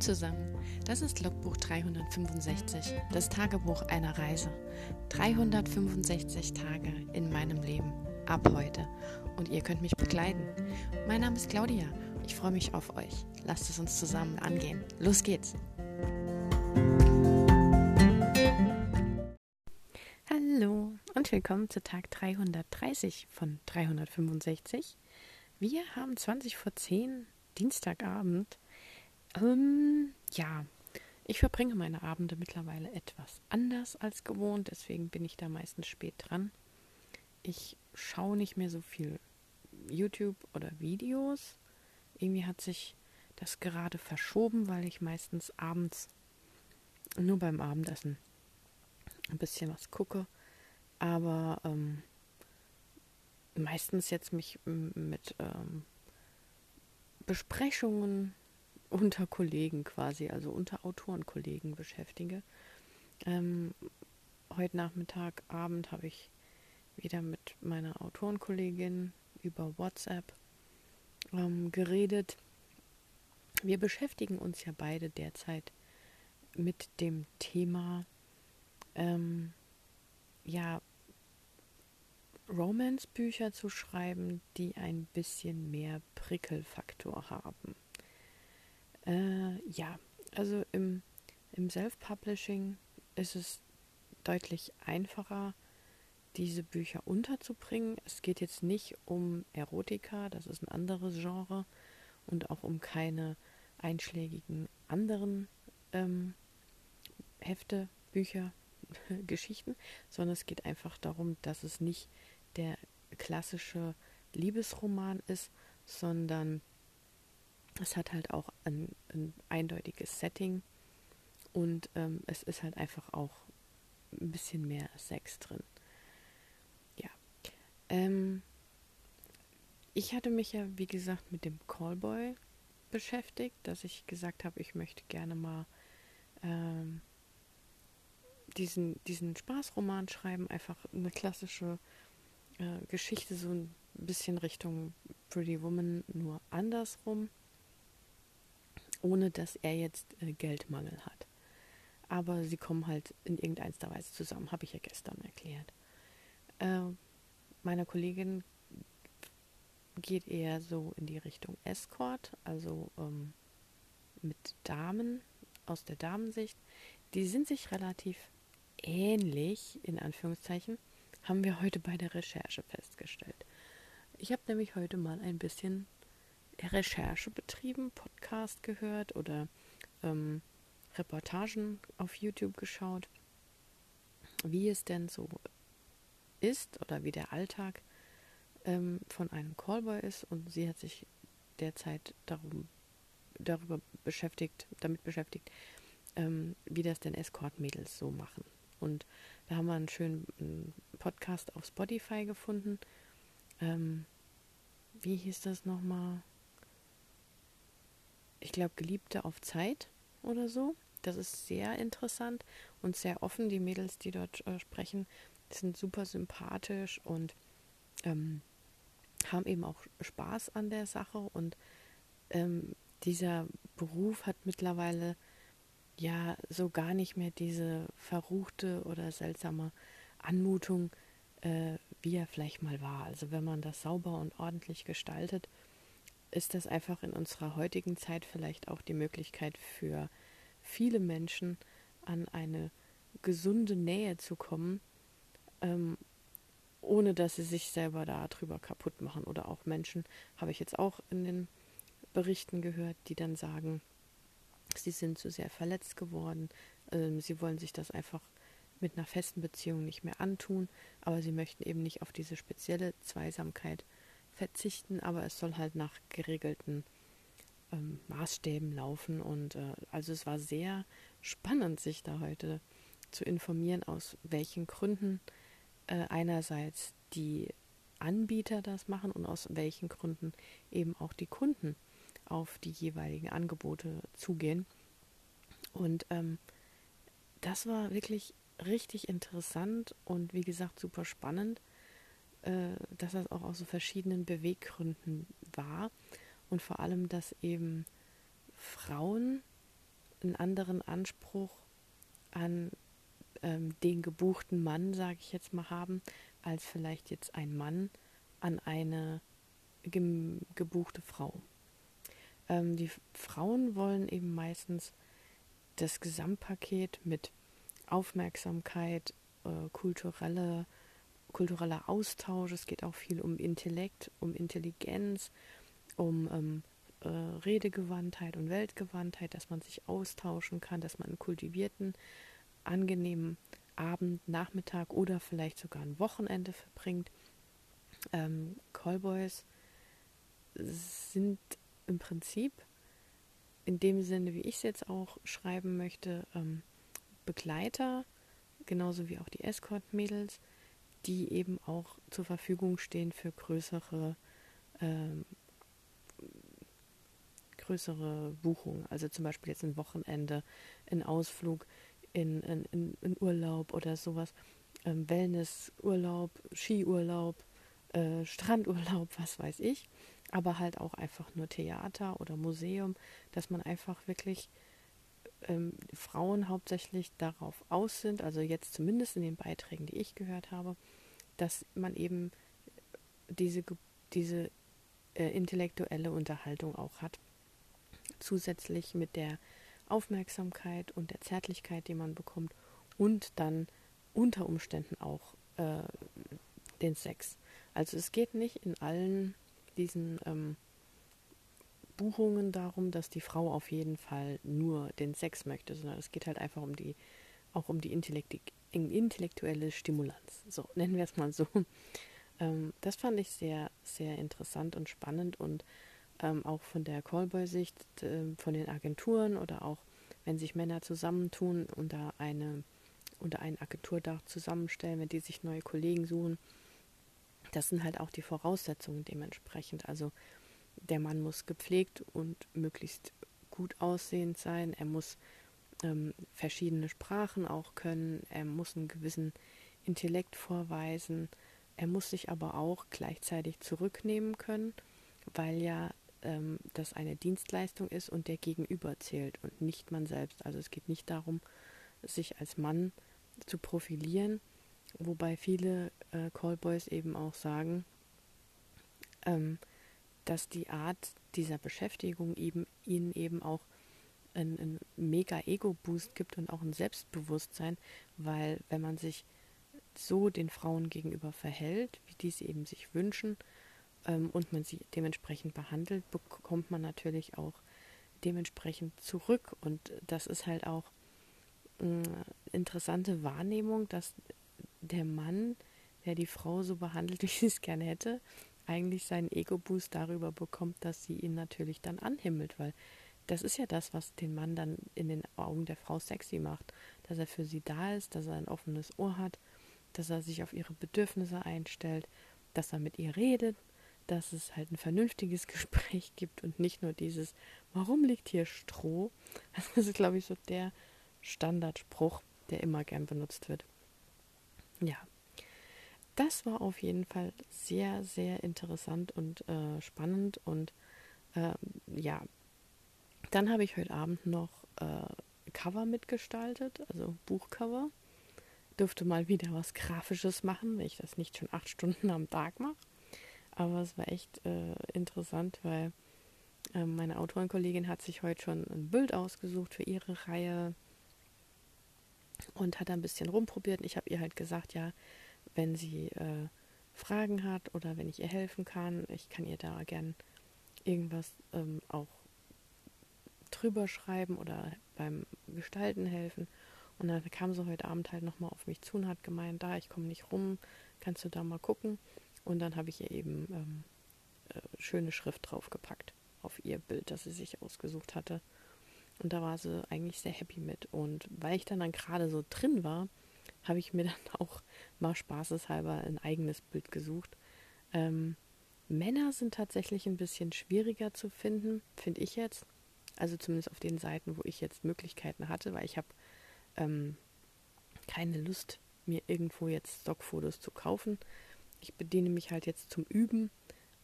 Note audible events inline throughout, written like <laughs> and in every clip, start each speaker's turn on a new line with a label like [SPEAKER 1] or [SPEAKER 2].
[SPEAKER 1] Zusammen, das ist Logbuch 365, das Tagebuch einer Reise. 365 Tage in meinem Leben, ab heute. Und ihr könnt mich begleiten. Mein Name ist Claudia, ich freue mich auf euch. Lasst es uns zusammen angehen. Los geht's! Hallo und willkommen zu Tag 330 von 365. Wir haben 20 vor 10 Dienstagabend ähm, ja, ich verbringe meine Abende mittlerweile etwas anders als gewohnt, deswegen bin ich da meistens spät dran. Ich schaue nicht mehr so viel YouTube oder Videos. Irgendwie hat sich das gerade verschoben, weil ich meistens abends nur beim Abendessen ein bisschen was gucke. Aber ähm, meistens jetzt mich mit ähm, Besprechungen unter Kollegen quasi, also unter Autorenkollegen beschäftige. Ähm, heute Nachmittag, Abend habe ich wieder mit meiner Autorenkollegin über WhatsApp ähm, geredet. Wir beschäftigen uns ja beide derzeit mit dem Thema, ähm, ja, Romance-Bücher zu schreiben, die ein bisschen mehr Prickelfaktor haben. Äh, ja, also im, im Self-Publishing ist es deutlich einfacher, diese Bücher unterzubringen. Es geht jetzt nicht um Erotika, das ist ein anderes Genre und auch um keine einschlägigen anderen ähm, Hefte, Bücher, <laughs> Geschichten, sondern es geht einfach darum, dass es nicht der klassische Liebesroman ist, sondern es hat halt auch ein, ein eindeutiges Setting und ähm, es ist halt einfach auch ein bisschen mehr Sex drin. Ja. Ähm, ich hatte mich ja, wie gesagt, mit dem Callboy beschäftigt, dass ich gesagt habe, ich möchte gerne mal ähm, diesen, diesen Spaßroman schreiben, einfach eine klassische äh, Geschichte, so ein bisschen Richtung Pretty Woman, nur andersrum ohne dass er jetzt äh, Geldmangel hat. Aber sie kommen halt in irgendeiner Weise zusammen, habe ich ja gestern erklärt. Äh, meiner Kollegin geht eher so in die Richtung Escort, also ähm, mit Damen aus der Damensicht. Die sind sich relativ ähnlich, in Anführungszeichen, haben wir heute bei der Recherche festgestellt. Ich habe nämlich heute mal ein bisschen Recherche betrieben, Podcast gehört oder ähm, Reportagen auf YouTube geschaut, wie es denn so ist oder wie der Alltag ähm, von einem Callboy ist. Und sie hat sich derzeit darum, darüber beschäftigt, damit beschäftigt, ähm, wie das denn Escort-Mädels so machen. Und da haben wir einen schönen Podcast auf Spotify gefunden. Ähm, wie hieß das nochmal? Ich glaube, Geliebte auf Zeit oder so. Das ist sehr interessant und sehr offen. Die Mädels, die dort äh, sprechen, sind super sympathisch und ähm, haben eben auch Spaß an der Sache. Und ähm, dieser Beruf hat mittlerweile ja so gar nicht mehr diese verruchte oder seltsame Anmutung, äh, wie er vielleicht mal war. Also wenn man das sauber und ordentlich gestaltet, ist das einfach in unserer heutigen Zeit vielleicht auch die Möglichkeit für viele Menschen an eine gesunde Nähe zu kommen, ähm, ohne dass sie sich selber darüber kaputt machen. Oder auch Menschen, habe ich jetzt auch in den Berichten gehört, die dann sagen, sie sind zu sehr verletzt geworden, ähm, sie wollen sich das einfach mit einer festen Beziehung nicht mehr antun, aber sie möchten eben nicht auf diese spezielle Zweisamkeit verzichten, aber es soll halt nach geregelten ähm, Maßstäben laufen. Und äh, also es war sehr spannend, sich da heute zu informieren, aus welchen Gründen äh, einerseits die Anbieter das machen und aus welchen Gründen eben auch die Kunden auf die jeweiligen Angebote zugehen. Und ähm, das war wirklich richtig interessant und wie gesagt super spannend äh, dass das auch aus so verschiedenen Beweggründen war und vor allem, dass eben Frauen einen anderen Anspruch an ähm, den gebuchten Mann, sage ich jetzt mal, haben, als vielleicht jetzt ein Mann an eine ge gebuchte Frau. Ähm, die Frauen wollen eben meistens das Gesamtpaket mit Aufmerksamkeit, äh, kulturelle, kultureller Austausch. Es geht auch viel um Intellekt, um Intelligenz, um ähm, äh, Redegewandtheit und Weltgewandtheit, dass man sich austauschen kann, dass man einen kultivierten, angenehmen Abend, Nachmittag oder vielleicht sogar ein Wochenende verbringt. Ähm, Callboys sind im Prinzip in dem Sinne, wie ich es jetzt auch schreiben möchte, ähm, Begleiter, genauso wie auch die Escort-Mädels, die eben auch zur Verfügung stehen für größere, ähm, größere Buchungen. Also zum Beispiel jetzt ein Wochenende, ein Ausflug in, in, in Urlaub oder sowas. Ähm, Wellnessurlaub, Skiurlaub, äh, Strandurlaub, was weiß ich aber halt auch einfach nur Theater oder Museum, dass man einfach wirklich ähm, Frauen hauptsächlich darauf aus sind, also jetzt zumindest in den Beiträgen, die ich gehört habe, dass man eben diese, diese äh, intellektuelle Unterhaltung auch hat. Zusätzlich mit der Aufmerksamkeit und der Zärtlichkeit, die man bekommt und dann unter Umständen auch äh, den Sex. Also es geht nicht in allen diesen ähm, Buchungen darum, dass die Frau auf jeden Fall nur den Sex möchte, sondern es geht halt einfach um die, auch um die intellektuelle Stimulanz. So, nennen wir es mal so. <laughs> Ähm, das fand ich sehr, sehr interessant und spannend und ähm, auch von der Callboy-Sicht, äh, von den Agenturen oder auch wenn sich Männer zusammentun unter eine unter ein Agenturdach zusammenstellen, wenn die sich neue Kollegen suchen, das sind halt auch die Voraussetzungen dementsprechend. Also der Mann muss gepflegt und möglichst gut aussehend sein. Er muss ähm, verschiedene Sprachen auch können. Er muss einen gewissen Intellekt vorweisen. Er muss sich aber auch gleichzeitig zurücknehmen können, weil ja ähm, das eine Dienstleistung ist und der Gegenüber zählt und nicht man selbst. Also es geht nicht darum, sich als Mann zu profilieren, Wobei viele äh, Callboys eben auch sagen, ähm, dass die Art dieser Beschäftigung eben ihnen eben auch einen, einen mega Ego-Boost gibt und auch ein Selbstbewusstsein, weil wenn man sich so den Frauen gegenüber verhält, wie die es eben sich wünschen, ähm, und man sie dementsprechend behandelt, bekommt man natürlich auch dementsprechend zurück. Und das ist halt auch eine interessante Wahrnehmung, dass der Mann, der die Frau so behandelt, <laughs> wie sie es gerne hätte, eigentlich seinen Ego-Boost darüber bekommt, dass sie ihn natürlich dann anhimmelt, weil das ist ja das, was den Mann dann in den Augen der Frau sexy macht, dass er für sie da ist, dass er ein offenes Ohr hat, dass er sich auf ihre Bedürfnisse einstellt, dass er mit ihr redet, dass es halt ein vernünftiges <laughs> Gespräch gibt und nicht nur dieses, warum liegt hier Stroh? <laughs> Das ist, glaube ich, so der Standardspruch, der immer gern benutzt wird. Ja, das war auf jeden Fall sehr, sehr interessant und äh, spannend. Und äh, ja, dann habe ich heute Abend noch äh, Cover mitgestaltet, also Buchcover. Dürfte mal wieder was Grafisches machen, wenn ich das nicht schon acht Stunden am Tag mache. Aber es war echt äh, interessant, weil ähm, meine Autorenkollegin hat sich heute schon ein Bild ausgesucht für ihre Reihe und hat ein bisschen rumprobiert. Ich habe ihr halt gesagt, ja, wenn sie äh, Fragen hat oder wenn ich ihr helfen kann, ich kann ihr da gern irgendwas ähm, auch drüber schreiben oder beim Gestalten helfen. Und dann kam sie heute Abend halt nochmal auf mich zu und hat gemeint, da, ich komme nicht rum, kannst du da mal gucken. Und dann habe ich ihr eben ähm, äh, schöne Schrift draufgepackt auf ihr Bild, das sie sich ausgesucht hatte. Und da war sie eigentlich sehr happy mit. Und weil ich dann, dann gerade so drin war, habe ich mir dann <laughs> auch mal spaßeshalber ein eigenes Bild gesucht. Ähm, Männer sind tatsächlich ein bisschen schwieriger zu finden, finde ich jetzt. Also zumindest auf den Seiten, wo ich jetzt Möglichkeiten hatte, weil ich habe ähm, keine Lust, mir irgendwo jetzt Stockfotos zu kaufen. Ich bediene mich halt jetzt zum Üben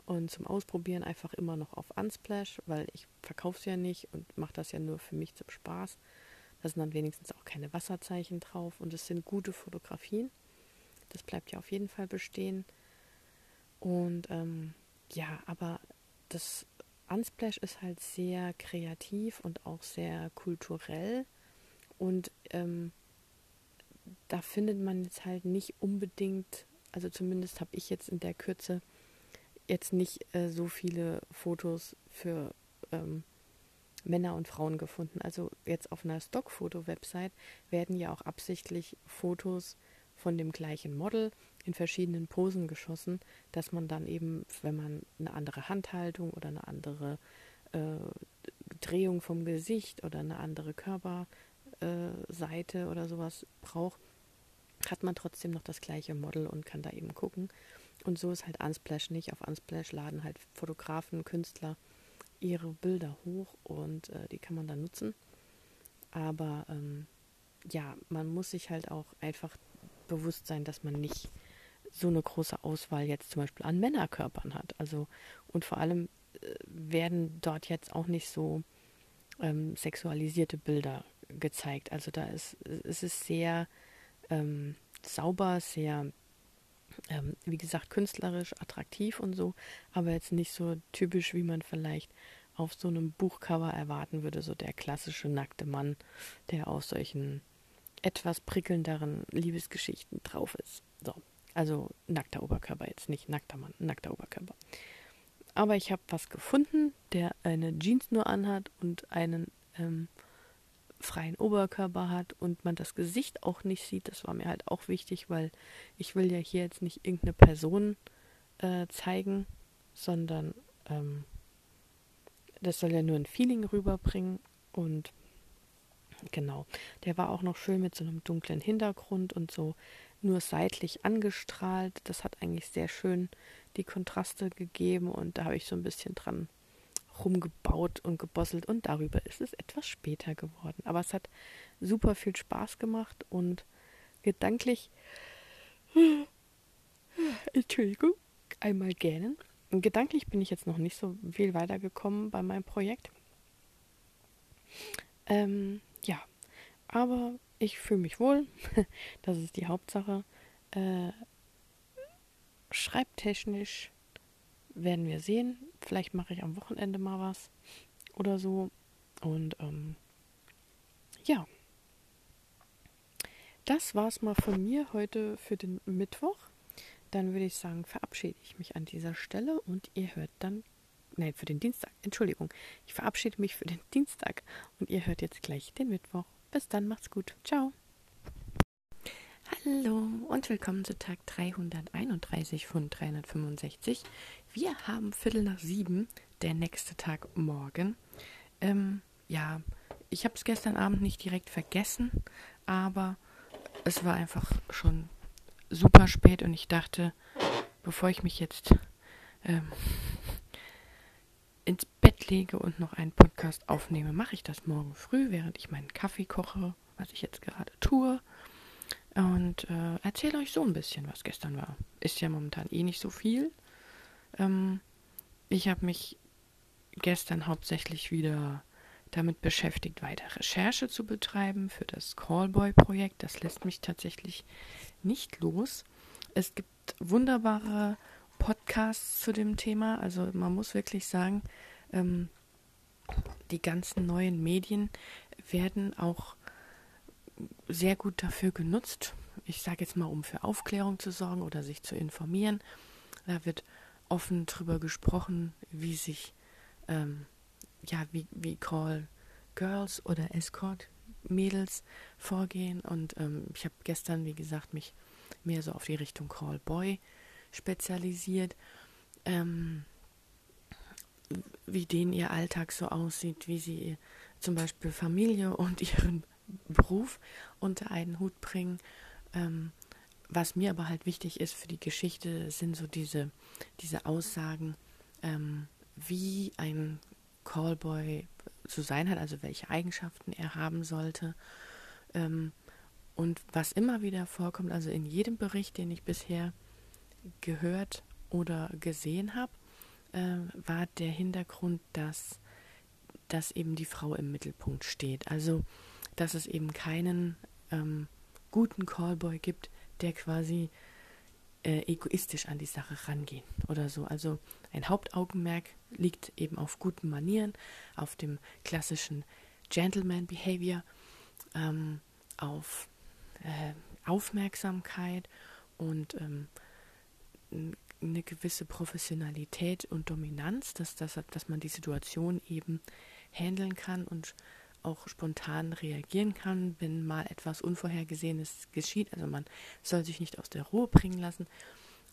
[SPEAKER 1] und zum Ausprobieren einfach immer noch auf Unsplash, weil ich verkaufe es ja nicht und mache das ja nur für mich zum Spaß. Da sind dann wenigstens auch keine Wasserzeichen drauf und es sind gute Fotografien. Das bleibt ja auf jeden Fall bestehen. Und ähm, ja, aber das Unsplash ist halt sehr kreativ und auch sehr kulturell. Und ähm, da findet man jetzt halt nicht unbedingt, also zumindest habe ich jetzt in der Kürze jetzt nicht äh, so viele Fotos für ähm, Männer und Frauen gefunden. Also jetzt auf einer Stockfoto-Website werden ja auch absichtlich Fotos von dem gleichen Model in verschiedenen Posen geschossen, dass man dann eben, wenn man eine andere Handhaltung oder eine andere äh, Drehung vom Gesicht oder eine andere Körperseite äh, oder sowas braucht, hat man trotzdem noch das gleiche Model und kann da eben gucken. Und so ist halt Unsplash nicht. Auf Unsplash laden halt Fotografen, Künstler ihre Bilder hoch und äh, die kann man dann nutzen. Aber ähm, ja, man muss sich halt auch einfach bewusst sein, dass man nicht so eine große Auswahl jetzt zum Beispiel an Männerkörpern hat. Also und vor allem äh, werden dort jetzt auch nicht so ähm, sexualisierte Bilder gezeigt. Also da ist es ist sehr ähm, sauber, sehr ähm, wie gesagt, künstlerisch attraktiv und so, aber jetzt nicht so typisch, wie man vielleicht auf so einem Buchcover erwarten würde, so der klassische nackte Mann, der aus solchen etwas prickelnderen Liebesgeschichten drauf ist. So, also nackter Oberkörper jetzt, nicht nackter Mann, nackter Oberkörper. Aber ich habe was gefunden, der eine Jeans nur anhat und einen ähm, freien Oberkörper hat und man das Gesicht auch nicht sieht. Das war mir halt auch wichtig, weil ich will ja hier jetzt nicht irgendeine Person äh, zeigen, sondern ähm, das soll ja nur ein Feeling rüberbringen und genau. Der war auch noch schön mit so einem dunklen Hintergrund und so nur seitlich angestrahlt. Das hat eigentlich sehr schön die Kontraste gegeben und da habe ich so ein bisschen dran rumgebaut und gebosselt und darüber ist es etwas später geworden. Aber es hat super viel Spaß gemacht und gedanklich, <laughs> Entschuldigung, einmal gähnen. Gedanklich bin ich jetzt noch nicht so viel weitergekommen bei meinem Projekt. Ähm, ja, aber ich fühle mich wohl. <laughs> das ist die Hauptsache. Äh, schreibtechnisch werden wir sehen. Vielleicht mache ich am Wochenende mal was oder so. Und ähm, ja, das war es mal von mir heute für den Mittwoch. Dann würde ich sagen, verabschiede ich mich an dieser Stelle und ihr hört dann, nein, für den Dienstag, Entschuldigung, ich verabschiede mich für den Dienstag und ihr hört jetzt gleich den Mittwoch. Bis dann, macht's gut. Ciao. Hallo und willkommen zu Tag 331 von 365. Wir haben Viertel nach sieben, der nächste Tag morgen. Ähm, ja, ich habe es gestern Abend nicht direkt vergessen, aber es war einfach schon super spät und ich dachte, bevor ich mich jetzt ähm, ins Bett lege und noch einen Podcast aufnehme, mache ich das morgen früh, während ich meinen Kaffee koche, was ich jetzt gerade tue und äh, erzähle euch so ein bisschen, was gestern war. Ist ja momentan eh nicht so viel. Ähm, ich habe mich gestern hauptsächlich wieder damit beschäftigt, weiter Recherche zu betreiben für das Callboy-Projekt. Das lässt mich tatsächlich nicht los. Es gibt wunderbare Podcasts zu dem Thema. Also man muss wirklich sagen, ähm, die ganzen neuen Medien werden auch sehr gut dafür genutzt. Ich sage jetzt mal, um für Aufklärung zu sorgen oder sich zu informieren. Da wird offen drüber gesprochen, wie sich, ähm, ja, wie, wie Call Girls oder Escort Mädels vorgehen. Und ähm, ich habe gestern, wie gesagt, mich mehr so auf die Richtung Call Boy spezialisiert. Ähm, wie denen ihr Alltag so aussieht, wie sie zum Beispiel Familie <laughs> und ihren Beruf unter einen Hut bringen. Ähm, was mir aber halt wichtig ist für die Geschichte, sind so diese, diese Aussagen, ähm, wie ein Callboy zu sein hat, also welche Eigenschaften er haben sollte. Ähm, und was immer wieder vorkommt, also in jedem Bericht, den ich bisher gehört oder gesehen habe, äh, war der Hintergrund, dass, dass eben die Frau im Mittelpunkt steht. Also, dass es eben keinen ähm, guten Callboy gibt, der quasi äh, egoistisch an die Sache rangeht oder so. Also ein Hauptaugenmerk liegt eben auf guten Manieren, auf dem klassischen Gentleman Behavior, ähm, auf äh, Aufmerksamkeit und ähm, eine gewisse Professionalität und Dominanz, dass, dass, dass man die Situation eben handeln kann und auch spontan reagieren kann, wenn mal etwas Unvorhergesehenes geschieht. Also man soll sich nicht aus der Ruhe bringen lassen.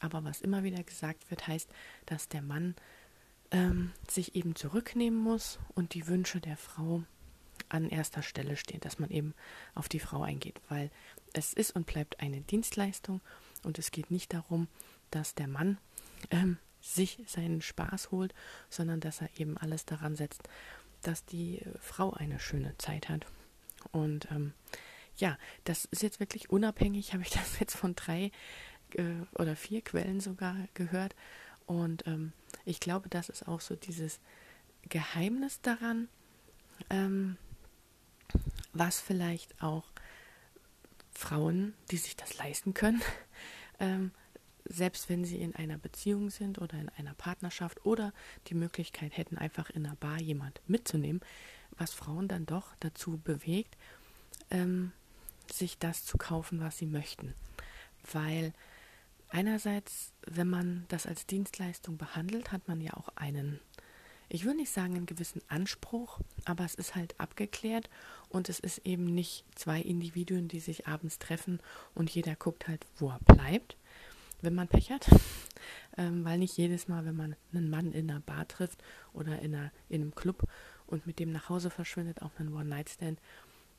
[SPEAKER 1] Aber was immer wieder gesagt wird, heißt, dass der Mann ähm, sich eben zurücknehmen muss und die Wünsche der Frau an erster Stelle stehen, dass man eben auf die Frau eingeht, weil es ist und bleibt eine Dienstleistung und es geht nicht darum, dass der Mann ähm, sich seinen Spaß holt, sondern dass er eben alles daran setzt, dass die Frau eine schöne Zeit hat. Und ähm, ja, das ist jetzt wirklich unabhängig, <laughs> habe ich das jetzt von drei äh, oder vier Quellen sogar gehört. Und ähm, ich glaube, das ist auch so dieses Geheimnis daran, ähm, was vielleicht auch Frauen, die sich das leisten können, <laughs> ähm, selbst wenn sie in einer Beziehung sind oder in einer Partnerschaft oder die Möglichkeit hätten, einfach in einer Bar jemand mitzunehmen, was Frauen dann doch dazu bewegt, ähm, sich das zu kaufen, was sie möchten. Weil einerseits, wenn man das als Dienstleistung behandelt, hat man ja auch einen, ich will nicht sagen einen gewissen Anspruch, aber es ist halt abgeklärt und es ist eben nicht zwei Individuen, die sich abends treffen und jeder guckt halt, wo er bleibt, wenn man Pech hat. ähm, weil nicht jedes Mal, wenn man einen Mann in einer Bar trifft oder in, einer, in einem Club und mit dem nach Hause verschwindet auf einen One-Night-Stand,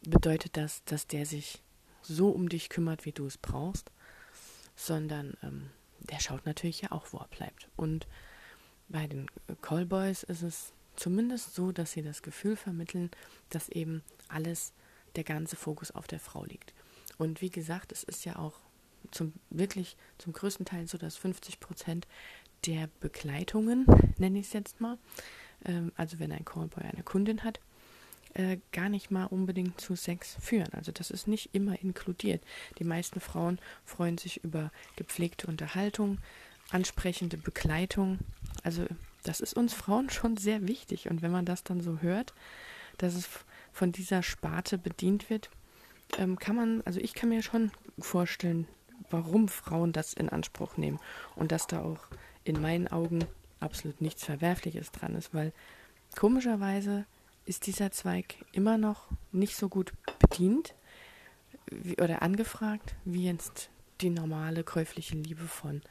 [SPEAKER 1] bedeutet das, dass der sich so um dich kümmert, wie du es brauchst, sondern ähm, der schaut natürlich ja auch, wo er bleibt. Und bei den Callboys ist es zumindest so, dass sie das Gefühl vermitteln, dass eben alles, der ganze Fokus auf der Frau liegt. Und wie gesagt, es ist ja auch zum wirklich zum größten Teil so, dass 50 Prozent der Begleitungen, nenne ich es jetzt mal, ähm, also wenn ein Callboy eine Kundin hat, äh, gar nicht mal unbedingt zu Sex führen. Also das ist nicht immer inkludiert. Die meisten Frauen freuen sich über gepflegte Unterhaltung, ansprechende Begleitung. Also das ist uns Frauen schon sehr wichtig. Und wenn man das dann so hört, dass es von dieser Sparte bedient wird, ähm, kann man, also ich kann mir schon vorstellen, warum Frauen das in Anspruch nehmen und dass da auch in meinen Augen absolut nichts Verwerfliches dran ist, weil komischerweise ist dieser Zweig immer noch nicht so gut bedient wie, oder angefragt, wie jetzt die normale käufliche Liebe von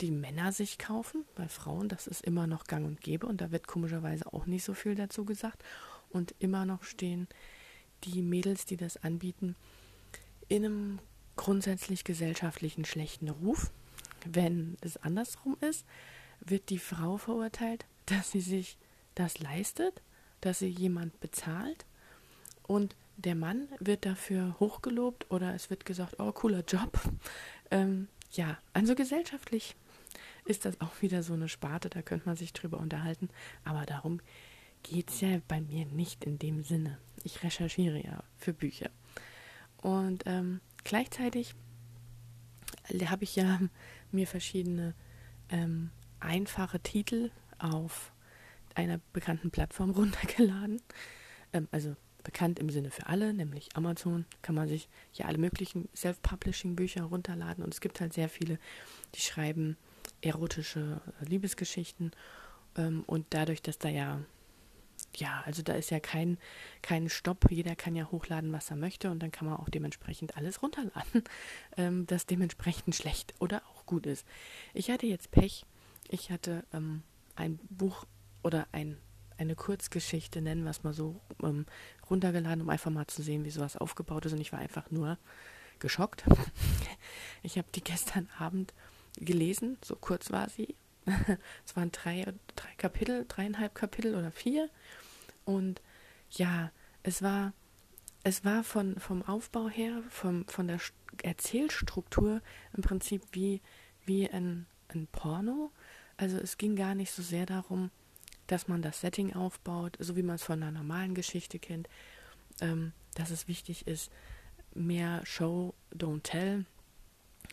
[SPEAKER 1] die Männer sich kaufen. Bei Frauen, das ist immer noch gang und gäbe und da wird komischerweise auch nicht so viel dazu gesagt. Und immer noch stehen die Mädels, die das anbieten, in einem grundsätzlich gesellschaftlichen schlechten Ruf. Wenn es andersrum ist, wird die Frau verurteilt, dass sie sich das leistet, dass sie jemand bezahlt und der Mann wird dafür hochgelobt oder es wird gesagt, oh, cooler Job. Ähm, ja, also gesellschaftlich ist das auch wieder so eine Sparte, da könnte man sich drüber unterhalten, aber darum geht es ja bei mir nicht in dem Sinne. Ich recherchiere ja für Bücher. Und ähm, Gleichzeitig habe ich ja <laughs> mir verschiedene ähm, einfache Titel auf einer bekannten Plattform <laughs> runtergeladen. Ähm, also bekannt im Sinne für alle, nämlich Amazon, kann man sich ja alle möglichen Self-Publishing-Bücher runterladen. Und es gibt halt sehr viele, die schreiben erotische Liebesgeschichten. Ähm, und dadurch, dass da ja ja, also da ist ja kein, kein Stopp. Jeder kann ja hochladen, was er möchte und dann kann man auch dementsprechend alles runterladen, <laughs> ähm, das dementsprechend schlecht oder auch gut ist. Ich hatte jetzt Pech. Ich hatte ähm, ein Buch oder ein, eine Kurzgeschichte, nennen wir es mal so, ähm, runtergeladen, um einfach mal zu sehen, wie sowas aufgebaut ist und ich war einfach nur geschockt. <laughs> ich habe die gestern Abend gelesen, so kurz war sie. <laughs> es waren drei, drei Kapitel, dreieinhalb Kapitel oder vier. Und ja, es war, es war von, vom Aufbau her, vom, von der Erzählstruktur im Prinzip wie, wie ein, ein Porno. Also es ging gar nicht so sehr darum, dass man das Setting aufbaut, so wie man es von einer normalen Geschichte kennt, ähm, dass es wichtig ist, mehr Show, Don't Tell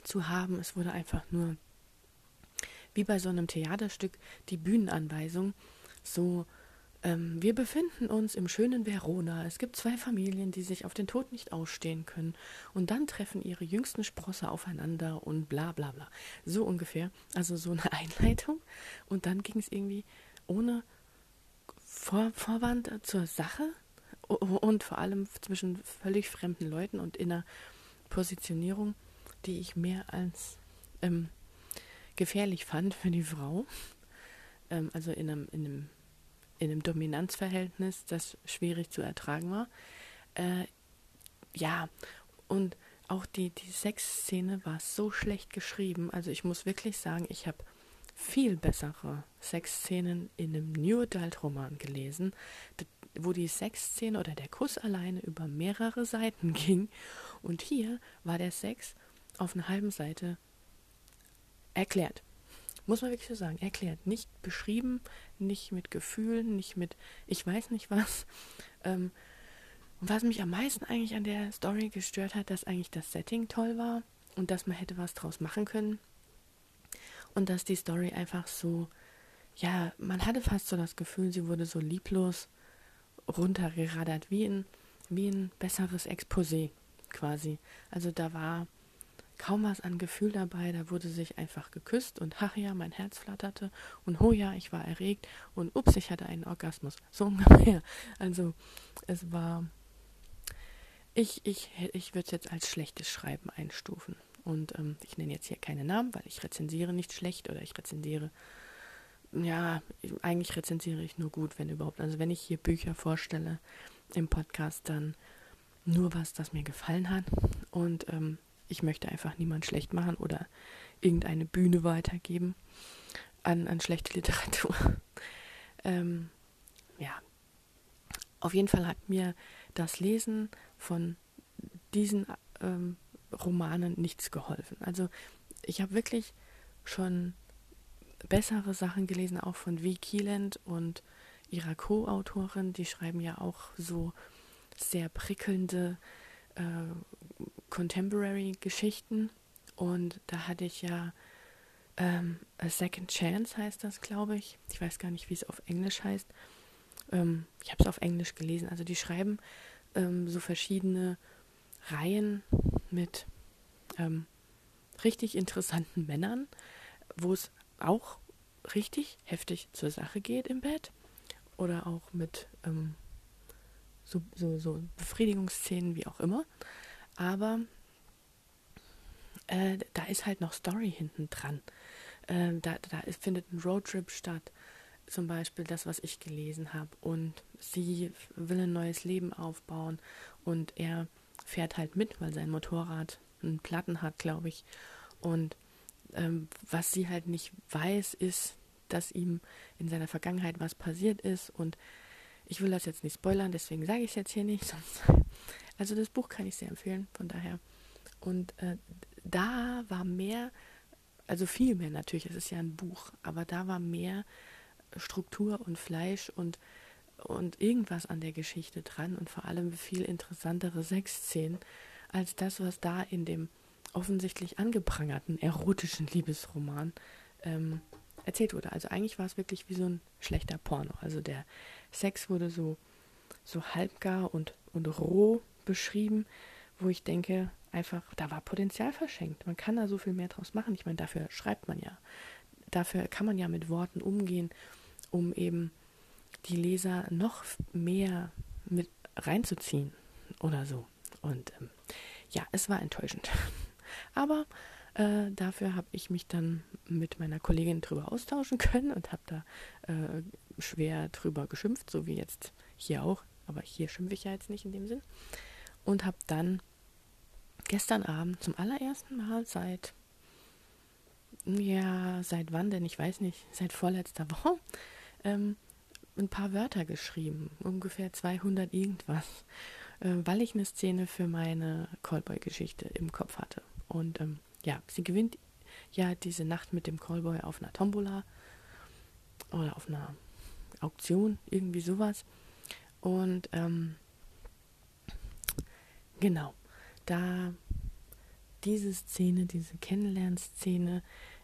[SPEAKER 1] zu haben. Es wurde einfach nur, wie bei so einem Theaterstück, die Bühnenanweisung so ähm, wir befinden uns im schönen Verona. Es gibt zwei Familien, die sich auf den Tod nicht ausstehen können. Und dann treffen ihre jüngsten Sprosse aufeinander und bla bla bla. So ungefähr. Also so eine <laughs> Einleitung. Und dann ging es irgendwie ohne Vor Vorwand zur Sache und vor allem zwischen völlig fremden Leuten und in einer Positionierung, die ich mehr als ähm, gefährlich fand für die Frau. Ähm, also in einem, in einem in einem Dominanzverhältnis, das schwierig zu ertragen war. Äh, ja, und auch die, die Sexszene war so schlecht geschrieben. Also ich muss wirklich sagen, ich habe viel bessere Sexszenen in einem New Adult Roman gelesen, wo die Sexszene oder der Kuss alleine über mehrere Seiten <laughs> ging. Und hier war der Sex auf einer halben Seite erklärt. Muss man wirklich so sagen, erklärt. Nicht beschrieben, nicht mit Gefühlen, nicht mit ich weiß nicht was. Ähm, und was mich am meisten eigentlich an der Story gestört hat, dass eigentlich das Setting toll war und dass man hätte was draus machen können. Und dass die Story einfach so, ja, man hatte fast so das Gefühl, sie wurde so lieblos runtergeradert, wie ein, wie ein besseres Exposé quasi. Also da war kaum was an Gefühl dabei, da wurde sich einfach geküsst und ach ja, mein Herz flatterte und oh ja, ich war erregt und ups, ich hatte einen Orgasmus. So <laughs> ungefähr. Also es war, ich, ich, ich würde es jetzt als schlechtes Schreiben einstufen. Und ähm, ich nenne jetzt hier keine Namen, weil ich rezensiere nicht schlecht oder ich rezensiere, ja, eigentlich rezensiere ich nur gut, wenn überhaupt. Also wenn ich hier Bücher vorstelle im Podcast, dann nur was, das mir gefallen hat. Und ähm, ich möchte einfach niemand schlecht machen oder irgendeine Bühne weitergeben an, an schlechte <laughs> Literatur. ähm, ja, auf jeden Fall hat mir das Lesen von diesen ähm, Romanen nichts geholfen. Also ich habe wirklich schon bessere Sachen gelesen, auch von V. Keeland und ihrer Co-Autorin. Die schreiben ja auch so sehr prickelnde äh, Contemporary-Geschichten und da hatte ich ja ähm, A Second Chance heißt das, glaube ich. Ich weiß gar nicht, wie es auf Englisch heißt. Ähm, ich habe es auf Englisch gelesen. Also die schreiben ähm, so verschiedene Reihen mit ähm, richtig interessanten Männern, wo es auch richtig heftig zur Sache geht im Bett oder auch mit ähm, so, so, so Befriedigungsszenen, wie auch immer. Aber äh, da ist halt noch Story hinten dran. Äh, da, da findet ein Roadtrip statt, zum Beispiel das, was ich gelesen habe. Und sie will ein neues Leben aufbauen und er fährt halt mit, weil sein Motorrad einen Platten hat, glaube ich. Und ähm, was sie halt nicht weiß, ist, dass ihm in seiner Vergangenheit was passiert ist und ich will das jetzt nicht spoilern, deswegen sage ich es jetzt hier nicht. Also das Buch kann ich sehr empfehlen, von daher. Und äh, da war mehr, also viel mehr natürlich, es ist ja ein Buch, aber da war mehr Struktur und Fleisch und, und irgendwas an der Geschichte dran und vor allem viel interessantere Sexszenen als das, was da in dem offensichtlich angeprangerten erotischen Liebesroman ähm, erzählt wurde. Also eigentlich war es wirklich wie so ein schlechter Porno. Also der Sex wurde so, so halbgar und, und roh beschrieben, wo ich denke, einfach, da war Potenzial verschenkt. Man kann da so viel mehr draus machen. Ich meine, dafür schreibt man ja. Dafür kann man ja mit Worten umgehen, um eben die Leser noch mehr mit reinzuziehen oder so. Und ähm, ja, es war enttäuschend. <laughs> Aber äh, dafür habe ich mich dann mit meiner Kollegin drüber austauschen <laughs> können und habe da äh, schwer drüber geschimpft, so wie jetzt hier auch. Aber hier schimpfe ich ja jetzt nicht in dem Sinn. Und habe dann gestern Abend zum allerersten Mal seit, ja, seit wann denn? Ich weiß nicht, seit vorletzter <laughs> Woche, ähm, ein paar Wörter geschrieben. Ungefähr 200 irgendwas. Äh, weil ich eine Szene für meine Callboy-Geschichte im Kopf hatte. Und ähm, ja, sie gewinnt ja diese Nacht mit dem Callboy auf einer Tombola oder auf einer Auktion, irgendwie sowas. Und ähm, genau, da diese Szene, diese Kennenlernszene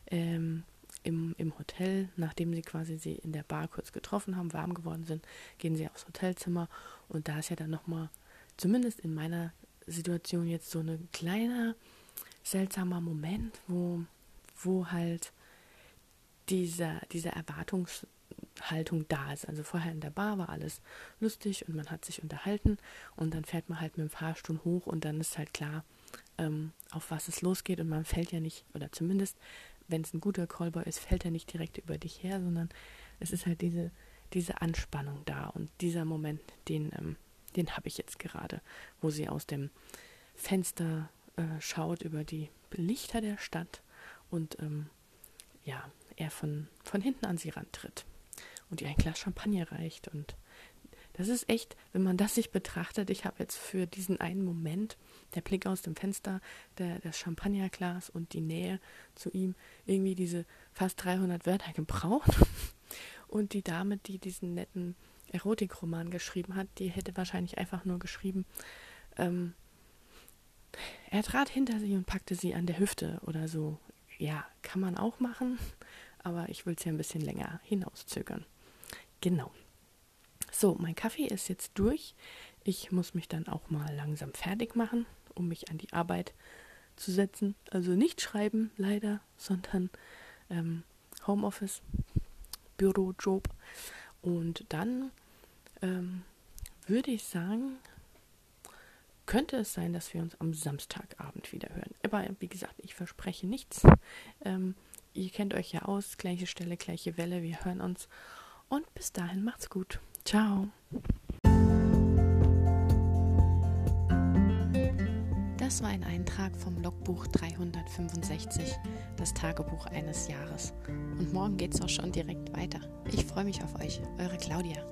[SPEAKER 1] ähm, im, im Hotel, nachdem sie quasi sie in der Bar kurz getroffen haben, warm geworden sind, gehen sie aufs Hotelzimmer und da ist ja dann nochmal, zumindest in meiner Situation jetzt so ein kleiner, seltsamer Moment, wo, wo halt dieser, diese Erwartungshaltung da ist. Also vorher in der Bar war alles lustig und man hat sich unterhalten und dann fährt man halt mit dem Fahrstuhl hoch und dann ist halt klar, ähm, auf was es losgeht und man fällt ja nicht, oder zumindest wenn es ein guter Callboy ist, fällt er nicht direkt über dich her, sondern es ist halt diese, diese Anspannung da und dieser Moment, den, ähm, den habe ich jetzt gerade, wo sie aus dem Fenster äh, schaut über die Lichter der Stadt und ähm, ja, er von, von hinten an sie rantritt und ihr ein Glas Champagner reicht und das ist echt, wenn man das sich betrachtet, ich habe jetzt für diesen einen Moment, der Blick aus dem Fenster, der, das Champagnerglas und die Nähe zu ihm, irgendwie diese fast 300 Wörter gebraucht. <laughs> Und die Dame, die diesen netten Erotikroman geschrieben hat, die hätte wahrscheinlich einfach nur geschrieben, ähm, er trat hinter sie und packte sie an der Hüfte oder so. Ja, kann man auch machen, aber ich will es ja ein bisschen länger hinauszögern. Genau. So, mein Kaffee ist jetzt durch. Ich muss mich dann auch mal langsam fertig machen, um mich an die Arbeit zu setzen. Also nicht schreiben, leider, sondern ähm, Homeoffice, Bürojob. Und dann ähm, würde ich sagen, könnte es sein, dass wir uns am Samstagabend wieder hören. Aber wie gesagt, ich verspreche nichts. Ähm, ihr kennt euch ja aus, gleiche Stelle, gleiche Welle. Wir hören uns. Und bis dahin macht's gut. Ciao.
[SPEAKER 2] Das war ein Eintrag vom Logbuch 365, das Tagebuch eines Jahres. Und morgen geht's auch schon direkt weiter. Ich freue mich auf euch, eure Claudia.